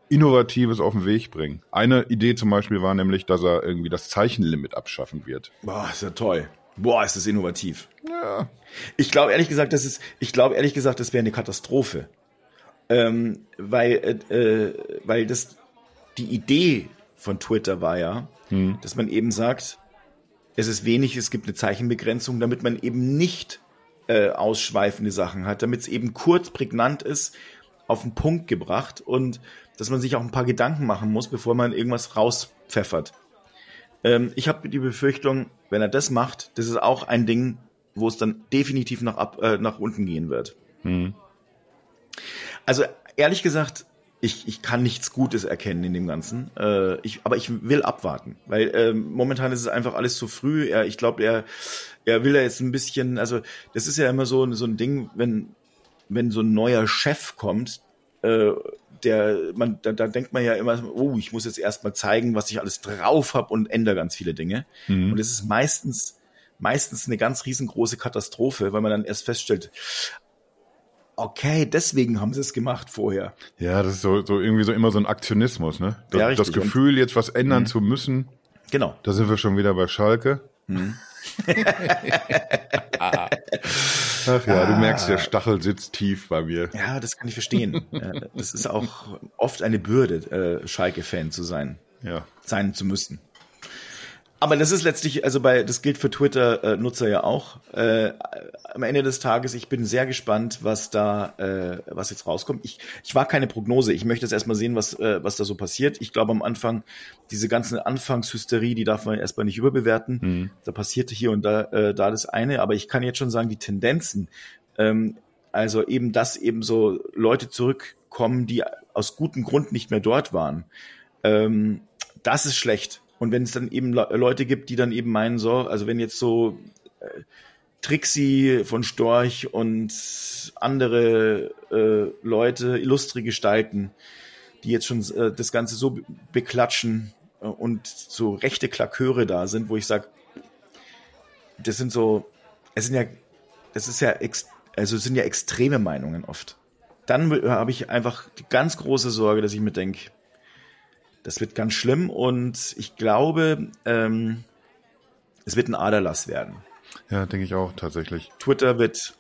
Innovatives auf den Weg bringen? Eine Idee zum Beispiel war nämlich, dass er irgendwie das Zeichenlimit abschaffen wird. Boah, ist ja toll. Boah, ist das innovativ. Ja. Ich glaube ehrlich gesagt, das ist, ich glaube ehrlich gesagt, das wäre eine Katastrophe. Ähm, weil, äh, äh, weil das, die Idee von Twitter war ja, dass man eben sagt, es ist wenig, es gibt eine Zeichenbegrenzung, damit man eben nicht äh, ausschweifende Sachen hat, damit es eben kurz, prägnant ist, auf den Punkt gebracht und dass man sich auch ein paar Gedanken machen muss, bevor man irgendwas rauspfeffert. Ähm, ich habe die Befürchtung, wenn er das macht, das ist auch ein Ding, wo es dann definitiv nach, ab, äh, nach unten gehen wird. Mhm. Also ehrlich gesagt, ich, ich kann nichts Gutes erkennen in dem Ganzen. Äh, ich, aber ich will abwarten, weil äh, momentan ist es einfach alles zu früh. Er, ich glaube, er, er will ja jetzt ein bisschen, also das ist ja immer so, so ein Ding, wenn, wenn so ein neuer Chef kommt, äh, der, man, da, da denkt man ja immer, oh, ich muss jetzt erstmal zeigen, was ich alles drauf habe und ändere ganz viele Dinge. Mhm. Und es ist meistens, meistens eine ganz riesengroße Katastrophe, weil man dann erst feststellt, okay, deswegen haben sie es gemacht vorher. Ja, das ist so, so irgendwie so immer so ein Aktionismus, ne? Das, ja, das Gefühl, jetzt was ändern mhm. zu müssen. Genau. Da sind wir schon wieder bei Schalke. Mhm. Ach ja, du merkst, der Stachel sitzt tief bei mir. Ja, das kann ich verstehen. Das ist auch oft eine Bürde, äh, Schalke-Fan zu sein. Ja. Sein zu müssen. Aber das ist letztlich, also bei, das gilt für Twitter-Nutzer ja auch. Äh, am Ende des Tages, ich bin sehr gespannt, was da, äh, was jetzt rauskommt. Ich, ich war keine Prognose. Ich möchte jetzt erstmal sehen, was, äh, was da so passiert. Ich glaube am Anfang, diese ganze Anfangshysterie, die darf man erstmal nicht überbewerten. Mhm. Da passierte hier und da, äh, da das eine. Aber ich kann jetzt schon sagen, die Tendenzen, ähm, also eben, dass eben so Leute zurückkommen, die aus gutem Grund nicht mehr dort waren, ähm, das ist schlecht und wenn es dann eben Leute gibt, die dann eben meinen, so, also wenn jetzt so äh, Trixie von Storch und andere äh, Leute, illustre Gestalten, die jetzt schon äh, das Ganze so beklatschen äh, und so rechte Klaköre da sind, wo ich sage, das sind so, es sind ja, das ist ja, also sind ja extreme Meinungen oft. Dann habe ich einfach die ganz große Sorge, dass ich mir denke, das wird ganz schlimm und ich glaube, ähm, es wird ein Aderlass werden. Ja, denke ich auch tatsächlich. Twitter wird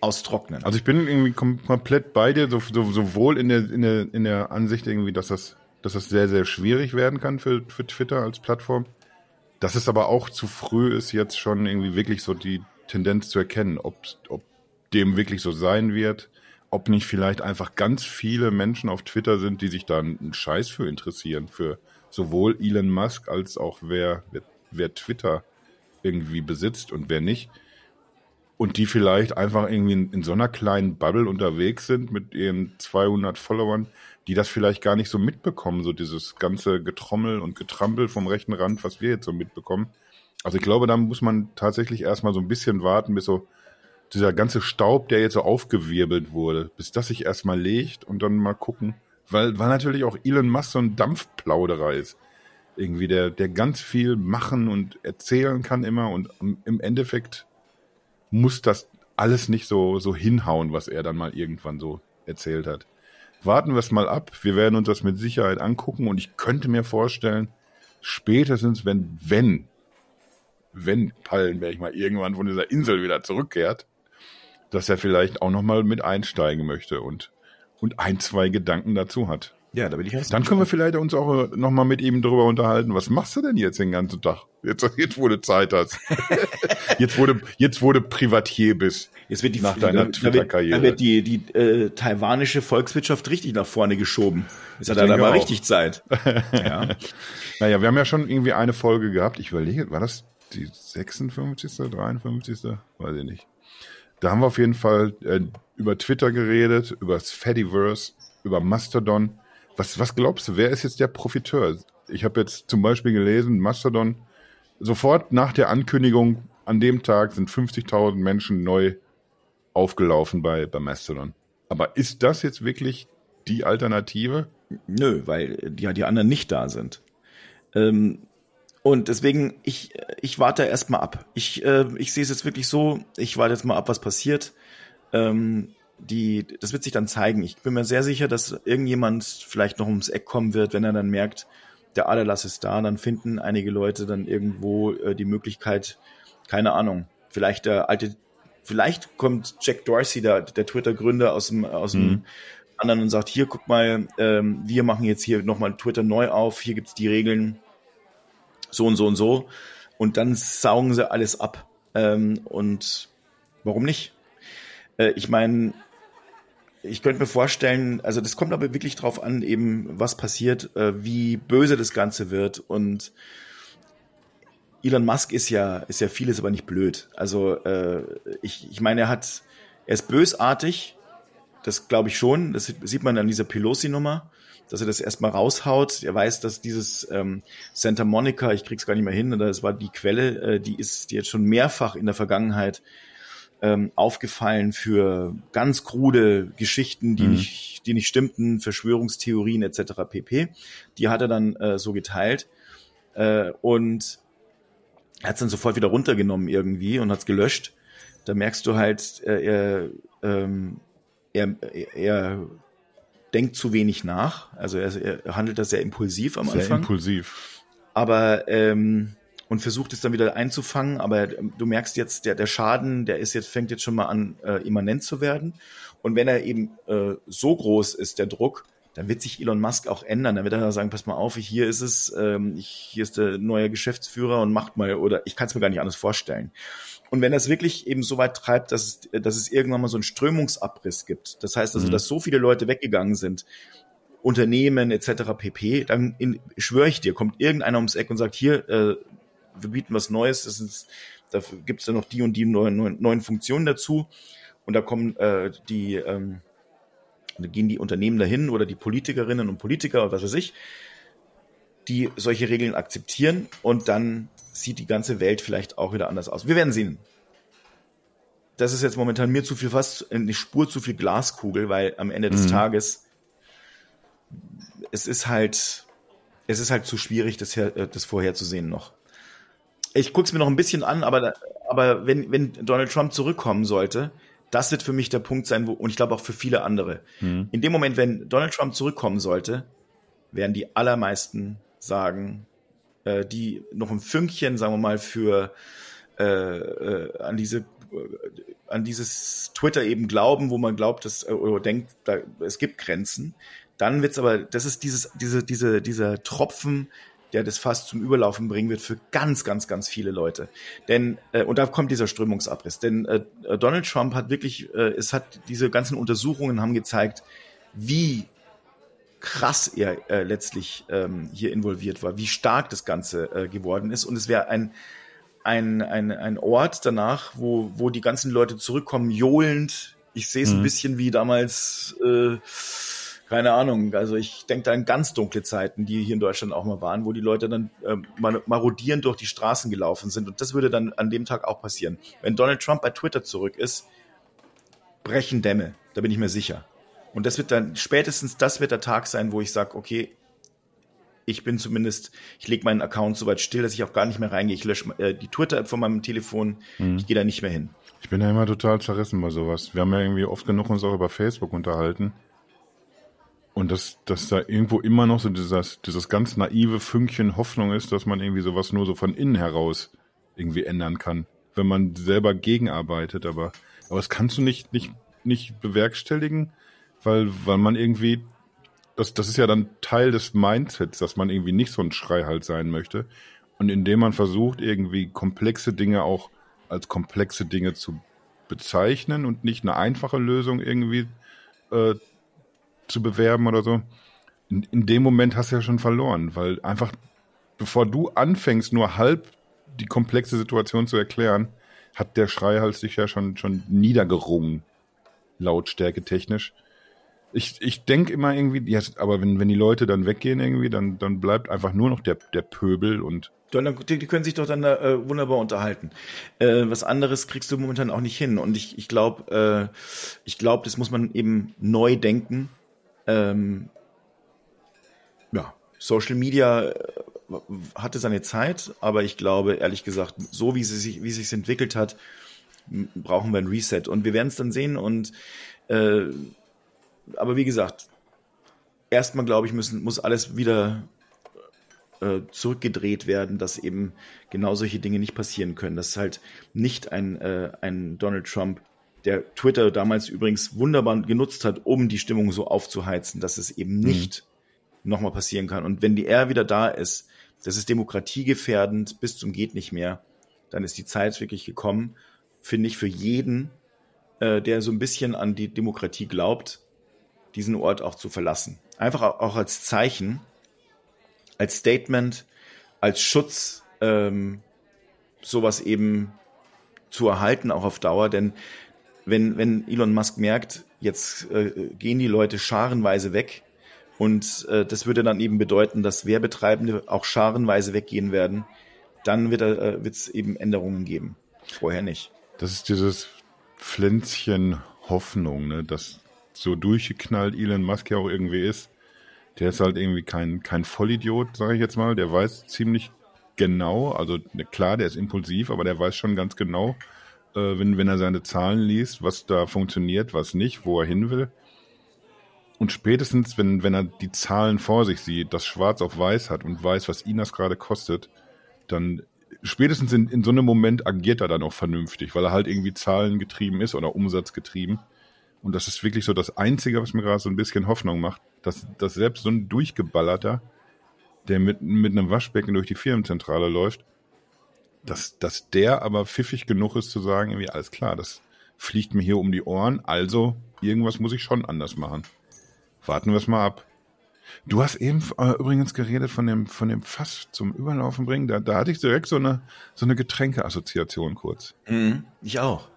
austrocknen. Also ich bin irgendwie komplett bei dir, so, so, sowohl in der, in, der, in der Ansicht irgendwie, dass das, dass das sehr, sehr schwierig werden kann für, für Twitter als Plattform. Dass es aber auch zu früh ist, jetzt schon irgendwie wirklich so die Tendenz zu erkennen, ob, ob dem wirklich so sein wird ob nicht vielleicht einfach ganz viele Menschen auf Twitter sind, die sich da einen Scheiß für interessieren, für sowohl Elon Musk als auch wer, wer, wer Twitter irgendwie besitzt und wer nicht. Und die vielleicht einfach irgendwie in, in, so einer kleinen Bubble unterwegs sind mit ihren 200 Followern, die das vielleicht gar nicht so mitbekommen, so dieses ganze Getrommel und Getrampel vom rechten Rand, was wir jetzt so mitbekommen. Also ich glaube, da muss man tatsächlich erstmal so ein bisschen warten, bis so dieser ganze Staub, der jetzt so aufgewirbelt wurde, bis das sich erstmal legt und dann mal gucken. Weil, weil natürlich auch Elon Musk so ein Dampfplauderer ist. Irgendwie, der, der ganz viel machen und erzählen kann immer und im Endeffekt muss das alles nicht so, so hinhauen, was er dann mal irgendwann so erzählt hat. Warten wir es mal ab. Wir werden uns das mit Sicherheit angucken und ich könnte mir vorstellen, spätestens wenn, wenn, wenn Pallenberg mal irgendwann von dieser Insel wieder zurückkehrt, dass er vielleicht auch nochmal mit einsteigen möchte und, und ein, zwei Gedanken dazu hat. Ja, da bin ich Dann können wir vielleicht uns auch nochmal mit ihm darüber unterhalten. Was machst du denn jetzt den ganzen Tag? Jetzt, jetzt wo du Zeit hast. jetzt wurde, jetzt wurde Privatier bist. Jetzt wird die, nach deiner Twitter-Karriere. Da wird die, die äh, taiwanische Volkswirtschaft richtig nach vorne geschoben. Jetzt hat er da mal richtig Zeit. ja. Naja, wir haben ja schon irgendwie eine Folge gehabt. Ich überlege, war das die 56., 53.? Weiß ich nicht. Da haben wir auf jeden Fall äh, über Twitter geredet, über das Fediverse, über Mastodon. Was, was glaubst du, wer ist jetzt der Profiteur? Ich habe jetzt zum Beispiel gelesen, Mastodon, sofort nach der Ankündigung, an dem Tag sind 50.000 Menschen neu aufgelaufen bei, bei Mastodon. Aber ist das jetzt wirklich die Alternative? Nö, weil ja die anderen nicht da sind. Ähm, und deswegen, ich, ich warte erstmal ab. Ich, äh, ich sehe es jetzt wirklich so, ich warte jetzt mal ab, was passiert. Ähm, die, das wird sich dann zeigen. Ich bin mir sehr sicher, dass irgendjemand vielleicht noch ums Eck kommen wird, wenn er dann merkt, der Aderlass ist da, dann finden einige Leute dann irgendwo äh, die Möglichkeit, keine Ahnung, vielleicht der alte, vielleicht kommt Jack Dorsey, der, der Twitter-Gründer aus dem, aus dem mhm. anderen und sagt, hier, guck mal, ähm, wir machen jetzt hier nochmal Twitter neu auf, hier gibt's die Regeln, so und so und so. und dann saugen sie alles ab. Ähm, und warum nicht? Äh, ich meine, ich könnte mir vorstellen, also das kommt aber wirklich drauf an, eben was passiert, äh, wie böse das Ganze wird und Elon Musk ist ja, ist ja vieles, aber nicht blöd. Also äh, ich, ich meine, er hat, er ist bösartig, das glaube ich schon. Das sieht man an dieser Pelosi-Nummer, dass er das erstmal raushaut. Er weiß, dass dieses ähm, Santa Monica, ich krieg's gar nicht mehr hin, das war die Quelle, äh, die ist die jetzt schon mehrfach in der Vergangenheit ähm, aufgefallen für ganz krude Geschichten, die mhm. nicht, die nicht stimmten, Verschwörungstheorien etc. pp. Die hat er dann äh, so geteilt äh, und er hat es dann sofort wieder runtergenommen irgendwie und hat es gelöscht. Da merkst du halt, äh, er, ähm, er, er denkt zu wenig nach. Also er, er handelt da sehr impulsiv am sehr Anfang. Sehr impulsiv. Aber ähm, und versucht es dann wieder einzufangen, aber du merkst jetzt, der, der Schaden, der ist jetzt, fängt jetzt schon mal an, äh, immanent zu werden. Und wenn er eben äh, so groß ist, der Druck, dann wird sich Elon Musk auch ändern. Dann wird er sagen, pass mal auf, hier ist es, ähm, ich, hier ist der neue Geschäftsführer und macht mal, oder ich kann es mir gar nicht anders vorstellen. Und wenn das wirklich eben so weit treibt, dass es, dass es irgendwann mal so einen Strömungsabriss gibt, das heißt also, mhm. dass so viele Leute weggegangen sind, Unternehmen etc. pp, dann in, schwöre ich dir, kommt irgendeiner ums Eck und sagt, hier, äh, wir bieten was Neues, das ist, dafür gibt es dann noch die und die neuen, neuen, neuen Funktionen dazu. Und da kommen äh, die ähm, da gehen die Unternehmen dahin oder die Politikerinnen und Politiker oder was weiß ich, die solche Regeln akzeptieren und dann sieht die ganze Welt vielleicht auch wieder anders aus. Wir werden sehen. Das ist jetzt momentan mir zu viel fast eine Spur zu viel Glaskugel, weil am Ende des mhm. Tages es ist halt es ist halt zu schwierig, das, her, äh, das vorherzusehen noch. Ich gucke es mir noch ein bisschen an, aber, aber wenn, wenn Donald Trump zurückkommen sollte, das wird für mich der Punkt sein, wo, und ich glaube auch für viele andere. Mhm. In dem Moment, wenn Donald Trump zurückkommen sollte, werden die allermeisten sagen, äh, die noch ein Fünkchen, sagen wir mal, für äh, äh, an diese äh, an dieses Twitter eben glauben, wo man glaubt, dass äh, oder denkt, da, es gibt Grenzen, dann wird's aber, das ist dieses, diese, diese, dieser Tropfen, der das fast zum Überlaufen bringen wird für ganz, ganz, ganz viele Leute. Denn, äh, und da kommt dieser Strömungsabriss. Denn äh, Donald Trump hat wirklich, äh, es hat diese ganzen Untersuchungen haben gezeigt, wie krass er äh, letztlich ähm, hier involviert war, wie stark das Ganze äh, geworden ist. Und es wäre ein, ein, ein, ein Ort danach, wo, wo die ganzen Leute zurückkommen, johlend. Ich sehe es mhm. ein bisschen wie damals äh, keine Ahnung, also ich denke da an ganz dunkle Zeiten, die hier in Deutschland auch mal waren, wo die Leute dann äh, marodierend durch die Straßen gelaufen sind. Und das würde dann an dem Tag auch passieren. Wenn Donald Trump bei Twitter zurück ist, brechen Dämme, da bin ich mir sicher. Und das wird dann, spätestens das wird der Tag sein, wo ich sage, okay, ich bin zumindest, ich lege meinen Account so weit still, dass ich auch gar nicht mehr reingehe. Ich lösche äh, die Twitter-App von meinem Telefon, mhm. ich gehe da nicht mehr hin. Ich bin ja immer total zerrissen bei sowas. Wir haben ja irgendwie oft genug uns auch über Facebook unterhalten. Und dass, dass da irgendwo immer noch so dieses, dieses ganz naive Fünkchen Hoffnung ist, dass man irgendwie sowas nur so von innen heraus irgendwie ändern kann, wenn man selber gegenarbeitet. Aber, aber das kannst du nicht, nicht, nicht bewerkstelligen, weil, weil man irgendwie, das, das ist ja dann Teil des Mindsets, dass man irgendwie nicht so ein Schrei halt sein möchte. Und indem man versucht, irgendwie komplexe Dinge auch als komplexe Dinge zu bezeichnen und nicht eine einfache Lösung irgendwie äh, zu bewerben oder so, in, in dem Moment hast du ja schon verloren, weil einfach, bevor du anfängst, nur halb die komplexe Situation zu erklären, hat der Schreihals sich ja schon, schon niedergerungen, lautstärke technisch. Ich, ich denke immer irgendwie, ja, aber wenn, wenn die Leute dann weggehen irgendwie, dann, dann bleibt einfach nur noch der, der Pöbel und. Die, die können sich doch dann äh, wunderbar unterhalten. Äh, was anderes kriegst du momentan auch nicht hin. Und ich, ich glaube, äh, ich glaube, das muss man eben neu denken ähm, ja, Social Media äh, hatte seine Zeit, aber ich glaube, ehrlich gesagt, so wie sie sich, wie sich entwickelt hat, brauchen wir ein Reset. Und wir werden es dann sehen. Und äh, aber wie gesagt, erstmal glaube ich, müssen, muss alles wieder äh, zurückgedreht werden, dass eben genau solche Dinge nicht passieren können. Dass halt nicht ein, äh, ein Donald Trump der Twitter damals übrigens wunderbar genutzt hat, um die Stimmung so aufzuheizen, dass es eben mhm. nicht nochmal passieren kann. Und wenn die er wieder da ist, das ist demokratiegefährdend bis zum geht nicht mehr, dann ist die Zeit wirklich gekommen, finde ich, für jeden, äh, der so ein bisschen an die Demokratie glaubt, diesen Ort auch zu verlassen. Einfach auch als Zeichen, als Statement, als Schutz, ähm, sowas eben zu erhalten, auch auf Dauer. Denn wenn, wenn Elon Musk merkt, jetzt äh, gehen die Leute scharenweise weg, und äh, das würde dann eben bedeuten, dass Werbetreibende auch scharenweise weggehen werden, dann wird es äh, eben Änderungen geben. Vorher nicht. Das ist dieses Pflänzchen Hoffnung, ne, das so durchgeknallt Elon Musk ja auch irgendwie ist. Der ist halt irgendwie kein, kein Vollidiot, sage ich jetzt mal. Der weiß ziemlich genau, also ne, klar, der ist impulsiv, aber der weiß schon ganz genau, äh, wenn, wenn er seine Zahlen liest, was da funktioniert, was nicht, wo er hin will. Und spätestens, wenn, wenn er die Zahlen vor sich sieht, das schwarz auf weiß hat und weiß, was ihn das gerade kostet, dann spätestens in, in so einem Moment agiert er dann auch vernünftig, weil er halt irgendwie zahlengetrieben ist oder umsatzgetrieben. Und das ist wirklich so das Einzige, was mir gerade so ein bisschen Hoffnung macht, dass, dass selbst so ein Durchgeballerter, der mit, mit einem Waschbecken durch die Firmenzentrale läuft, dass, dass der aber pfiffig genug ist zu sagen, irgendwie, alles klar, das fliegt mir hier um die Ohren, also irgendwas muss ich schon anders machen. Warten wir es mal ab. Du hast eben äh, übrigens geredet von dem, von dem Fass zum Überlaufen bringen. Da, da hatte ich direkt so eine, so eine Getränkeassoziation kurz. Mhm, ich auch.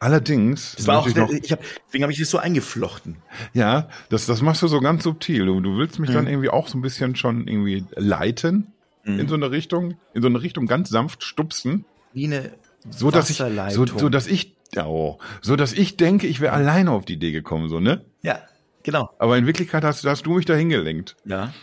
Allerdings. Das war auch, ich noch, ich hab, deswegen habe ich das so eingeflochten. Ja, das, das machst du so ganz subtil. Du, du willst mich mhm. dann irgendwie auch so ein bisschen schon irgendwie leiten mhm. in so eine Richtung, in so eine Richtung ganz sanft stupsen. Wie eine so dass ich, so, so dass ich, oh, so dass ich denke, ich wäre alleine auf die Idee gekommen, so ne? Ja. Genau. Aber in Wirklichkeit hast, hast du mich da hingelenkt. Ja.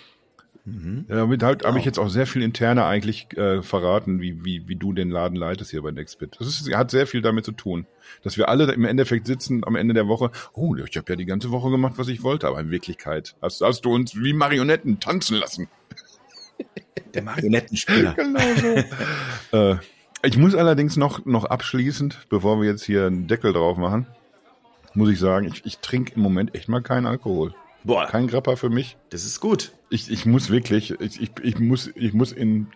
Mhm. Damit halt, habe ich jetzt auch sehr viel interner eigentlich äh, verraten, wie, wie, wie du den Laden leitest hier bei Nextbit. Das ist, hat sehr viel damit zu tun, dass wir alle im Endeffekt sitzen am Ende der Woche. Oh, ich habe ja die ganze Woche gemacht, was ich wollte, aber in Wirklichkeit hast, hast du uns wie Marionetten tanzen lassen. Der Marionettenspieler. genau so. äh, ich muss allerdings noch, noch abschließend, bevor wir jetzt hier einen Deckel drauf machen, muss ich sagen, ich, ich trinke im Moment echt mal keinen Alkohol. Boah. Kein Grappa für mich. Das ist gut. Ich, ich muss wirklich, ich, ich, ich muss, ich muss in,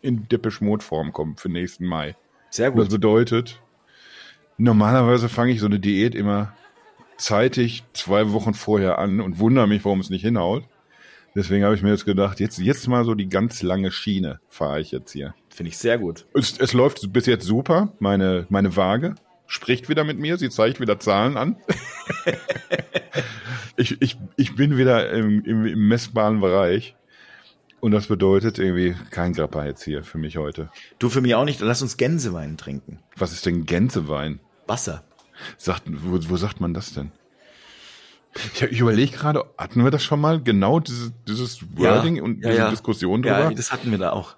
in Depeche Mode Form kommen für nächsten Mai. Sehr gut. Das bedeutet, normalerweise fange ich so eine Diät immer zeitig zwei Wochen vorher an und wundere mich, warum es nicht hinhaut. Deswegen habe ich mir jetzt gedacht, jetzt, jetzt mal so die ganz lange Schiene fahre ich jetzt hier. Finde ich sehr gut. Es, es läuft bis jetzt super. Meine, meine Waage spricht wieder mit mir, sie zeigt wieder Zahlen an. ich, ich, ich bin wieder im, im, im messbaren Bereich. Und das bedeutet irgendwie kein Grappa jetzt hier für mich heute. Du für mich auch nicht. Lass uns Gänsewein trinken. Was ist denn Gänsewein? Wasser. Sagt, wo, wo sagt man das denn? Ich, überlege gerade, hatten wir das schon mal? Genau dieses, dieses Wording ja, und ja, diese ja. Diskussion drüber? Ja, das hatten wir da auch.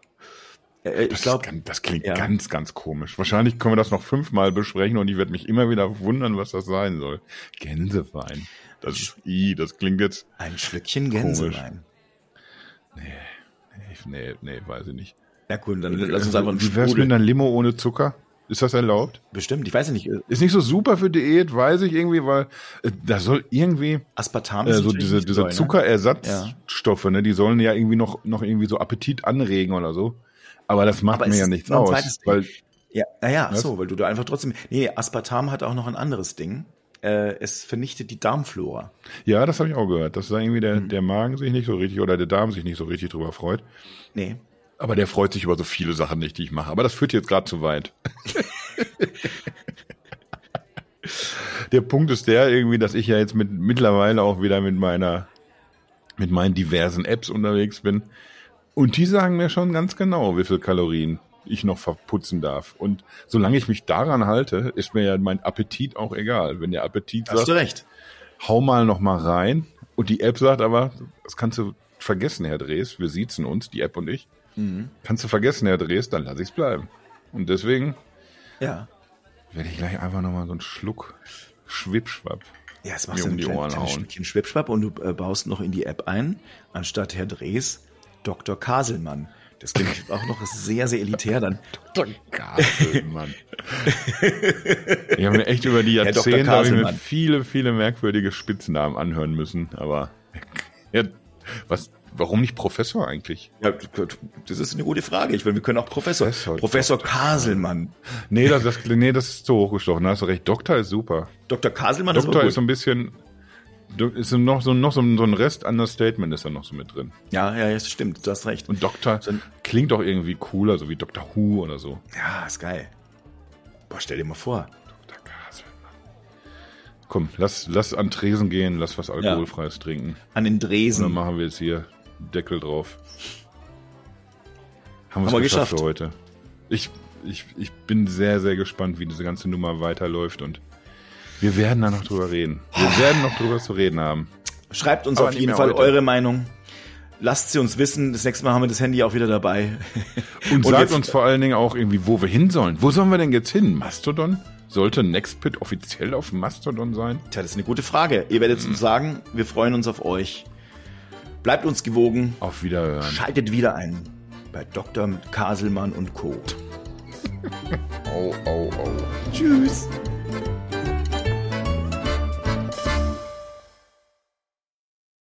Äh, ich glaube, das klingt ganz, ganz komisch. Wahrscheinlich können wir das noch fünfmal besprechen und ich werde mich immer wieder wundern, was das sein soll. Gänsewein. Das ist, i, das klingt jetzt. Ein Schlückchen Gänsewein. Nee, nee, nee, weiß ich nicht. Ja, cool, dann lass uns einfach einen Wie wär's mit einer Limo ohne Zucker? Ist das erlaubt? Bestimmt, ich weiß ja nicht. Ist nicht so super für Diät, weiß ich irgendwie, weil äh, da soll irgendwie Aspartam äh, so diese, diese ne? Zuckerersatzstoffe, ja. ne, die sollen ja irgendwie noch noch irgendwie so Appetit anregen oder so. Aber das macht Aber mir ja nichts aus. Weil, ja, naja, so, weil du da einfach trotzdem. Nee, Aspartam hat auch noch ein anderes Ding. Äh, es vernichtet die Darmflora. Ja, das habe ich auch gehört, dass da irgendwie der, hm. der Magen sich nicht so richtig oder der Darm sich nicht so richtig drüber freut. Nee. Aber der freut sich über so viele Sachen nicht, die ich mache. Aber das führt jetzt gerade zu weit. der Punkt ist der irgendwie, dass ich ja jetzt mit mittlerweile auch wieder mit meiner mit meinen diversen Apps unterwegs bin und die sagen mir schon ganz genau, wie viel Kalorien ich noch verputzen darf. Und solange ich mich daran halte, ist mir ja mein Appetit auch egal. Wenn der Appetit Hast sagt, du recht. hau mal noch mal rein. Und die App sagt aber, das kannst du vergessen, Herr Drees. Wir siezen uns, die App und ich. Mhm. Kannst du vergessen, Herr Drees, dann lass ich's bleiben. Und deswegen ja. werde ich gleich einfach noch mal so einen Schluck Schwippschwapp ja, es machst du um die Ohren hauen. Ein Schwippschwapp und du äh, baust noch in die App ein, anstatt Herr Drees Dr. Kaselmann. Das klingt auch noch sehr, sehr elitär dann. Dr. Kaselmann. ich habe mir echt über die Jahrzehnte ja, mir viele, viele merkwürdige Spitznamen anhören müssen, aber was, Warum nicht Professor eigentlich? Ja, das ist eine gute Frage. Ich meine, wir können auch Professor. Professor, Professor Kaselmann. Nee das, das, nee, das ist zu hochgestochen. Da hast du recht. Doktor ist super. Dr. Kaselmann Doktor ist gut. ist so ein bisschen, ist noch so, noch so, ein- so ein Rest Understatement ist da noch so mit drin. Ja, ja, das stimmt. Du hast recht. Und Doktor So klingt auch irgendwie cooler, so wie Dr. Who oder so. Ja, ist geil. Boah, stell dir mal vor. Dr. Kaselmann. Komm, lass, lass an Tresen gehen, lass was Alkoholfreies trinken. An den Und dann Dresen. machen wir jetzt hier Deckel drauf. Haben wir Haben wir es geschafft geschafft. für heute. Ich, ich, ich bin sehr, sehr gespannt, wie diese ganze Nummer weiterläuft und wir werden da noch drüber reden. Wir werden noch drüber zu reden haben. Schreibt uns Aber auf jeden Fall heute. eure Meinung. Lasst sie uns wissen. Das nächste Mal haben wir das Handy auch wieder dabei. Und, Und sagt uns vor allen Dingen auch irgendwie, wo wir hin sollen. Wo sollen wir denn jetzt hin? Mastodon? Sollte Nextpit offiziell auf Mastodon sein? Tja, das ist eine gute Frage. Ihr werdet uns sagen. Wir freuen uns auf euch. Bleibt uns gewogen. Auf Wiederhören. Schaltet wieder ein bei Dr. Kaselmann und Co. Au, au, au. Tschüss.